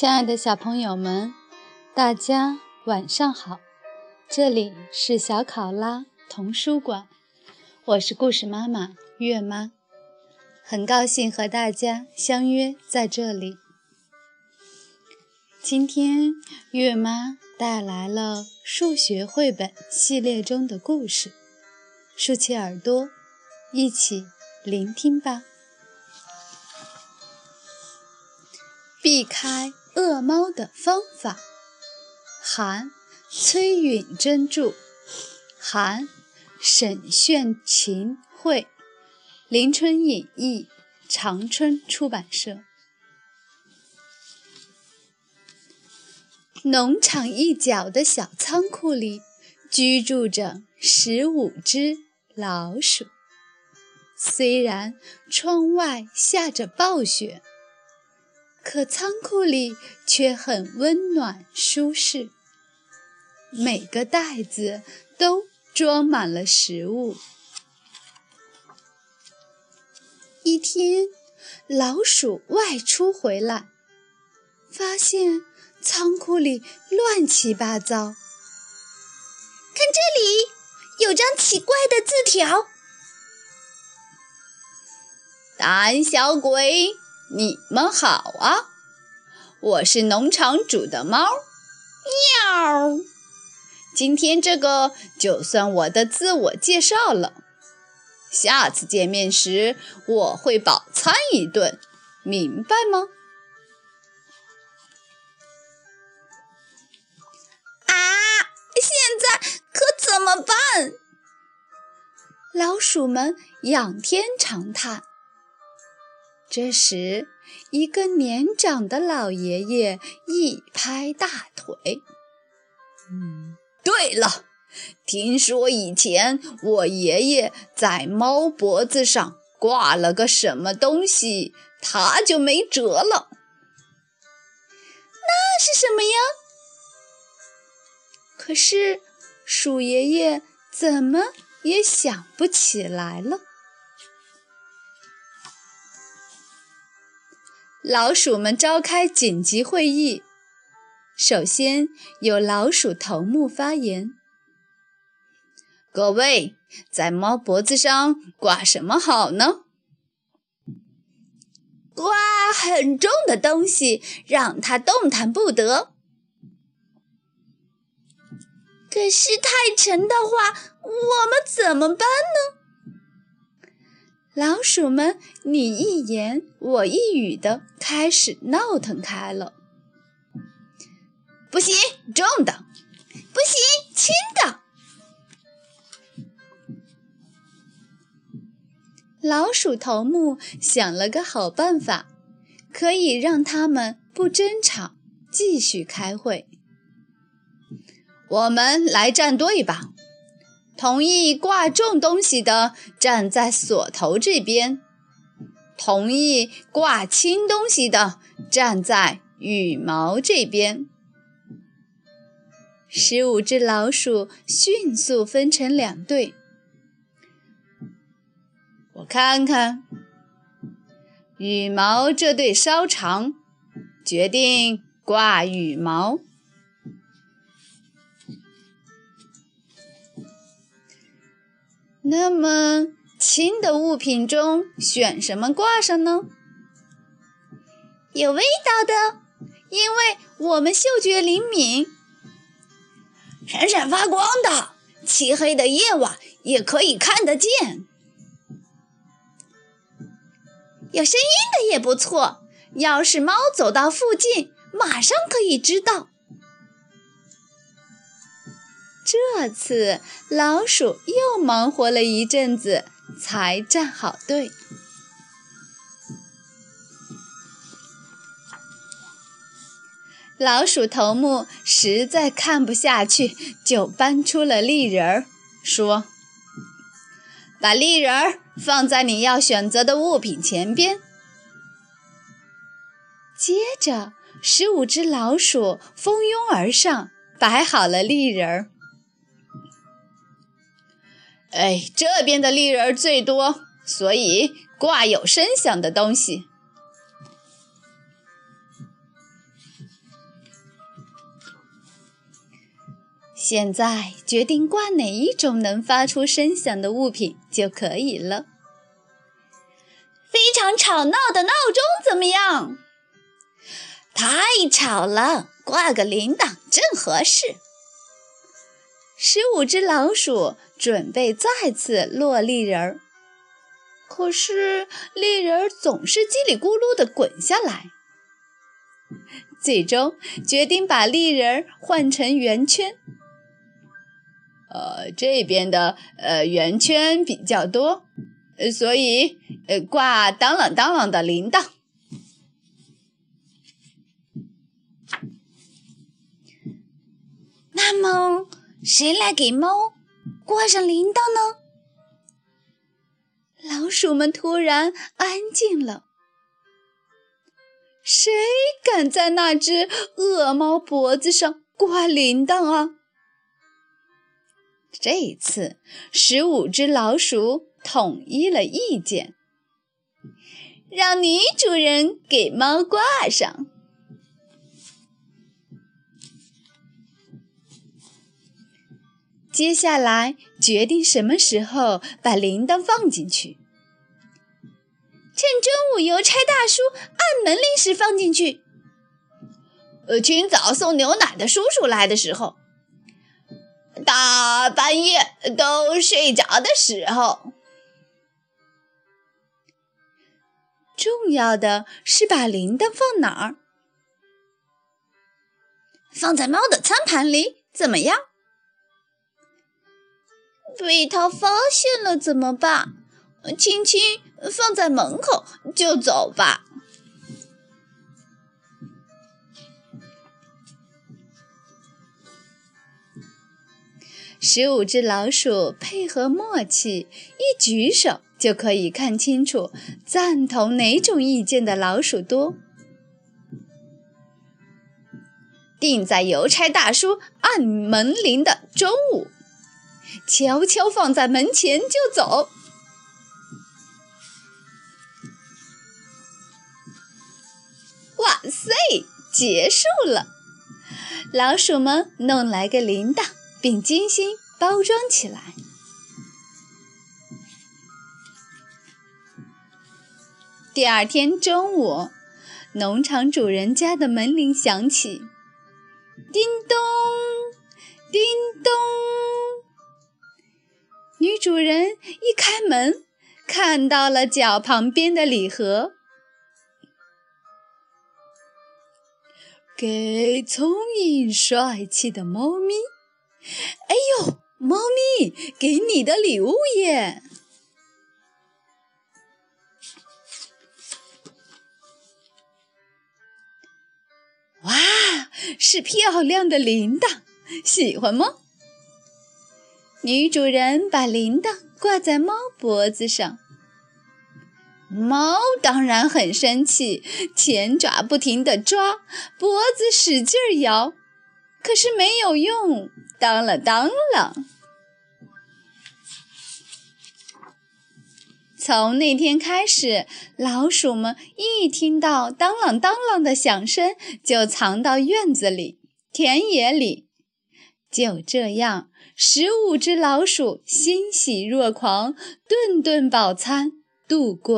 亲爱的小朋友们，大家晚上好！这里是小考拉童书馆，我是故事妈妈月妈，很高兴和大家相约在这里。今天月妈带来了数学绘本系列中的故事，竖起耳朵，一起聆听吧。避开。恶猫的方法，韩崔允珍著，韩沈炫琴绘，林春隐译，长春出版社。农场一角的小仓库里，居住着十五只老鼠。虽然窗外下着暴雪。可仓库里却很温暖舒适，每个袋子都装满了食物。一天，老鼠外出回来，发现仓库里乱七八糟。看这里，有张奇怪的字条：“胆小鬼。”你们好啊，我是农场主的猫，喵。今天这个就算我的自我介绍了，下次见面时我会饱餐一顿，明白吗？啊，现在可怎么办？老鼠们仰天长叹。这时，一个年长的老爷爷一拍大腿：“嗯，对了，听说以前我爷爷在猫脖子上挂了个什么东西，他就没辙了。那是什么呀？可是，鼠爷爷怎么也想不起来了。”老鼠们召开紧急会议。首先有老鼠头目发言：“各位，在猫脖子上挂什么好呢？挂很重的东西，让它动弹不得。可是太沉的话，我们怎么办呢？”老鼠们你一言我一语的开始闹腾开了。不行，重的；不行，轻的。老鼠头目想了个好办法，可以让他们不争吵，继续开会。我们来站队吧。同意挂重东西的站在锁头这边，同意挂轻东西的站在羽毛这边。十五只老鼠迅速分成两队。我看看，羽毛这队稍长，决定挂羽毛。那么轻的物品中选什么挂上呢？有味道的，因为我们嗅觉灵敏；闪闪发光的，漆黑的夜晚也可以看得见；有声音的也不错，要是猫走到附近，马上可以知道。这次老鼠又忙活了一阵子，才站好队。老鼠头目实在看不下去，就搬出了立人儿，说：“把立人儿放在你要选择的物品前边。”接着，十五只老鼠蜂拥而上，摆好了立人儿。哎，这边的丽人最多，所以挂有声响的东西。现在决定挂哪一种能发出声响的物品就可以了。非常吵闹的闹钟怎么样？太吵了，挂个铃铛正合适。十五只老鼠准备再次落立人儿，可是立人儿总是叽里咕噜地滚下来。最终决定把立人儿换成圆圈。呃，这边的呃圆圈比较多，呃所以呃挂当啷当啷的铃铛。那么，谁来给猫挂上铃铛呢？老鼠们突然安静了。谁敢在那只恶猫脖子上挂铃铛啊？这一次，十五只老鼠统一了意见，让女主人给猫挂上。接下来决定什么时候把铃铛放进去。趁中午邮差大叔按门铃时放进去。呃，清早送牛奶的叔叔来的时候，大半夜都睡着的时候。重要的是把铃铛放哪儿？放在猫的餐盘里，怎么样？被他发现了怎么办？轻轻放在门口就走吧。十五只老鼠配合默契，一举手就可以看清楚赞同哪种意见的老鼠多。定在邮差大叔按门铃的中午。悄悄放在门前就走。哇塞，结束了！老鼠们弄来个铃铛，并精心包装起来。第二天中午，农场主人家的门铃响起，叮咚，叮咚。女主人一开门，看到了脚旁边的礼盒，给聪颖帅气的猫咪。哎呦，猫咪，给你的礼物耶！哇，是漂亮的铃铛，喜欢吗？女主人把铃铛挂在猫脖子上，猫当然很生气，前爪不停地抓，脖子使劲摇，可是没有用，当啷当啷。从那天开始，老鼠们一听到当啷当啷的响声，就藏到院子里、田野里。就这样。十五只老鼠欣喜若狂，顿顿饱餐，度过。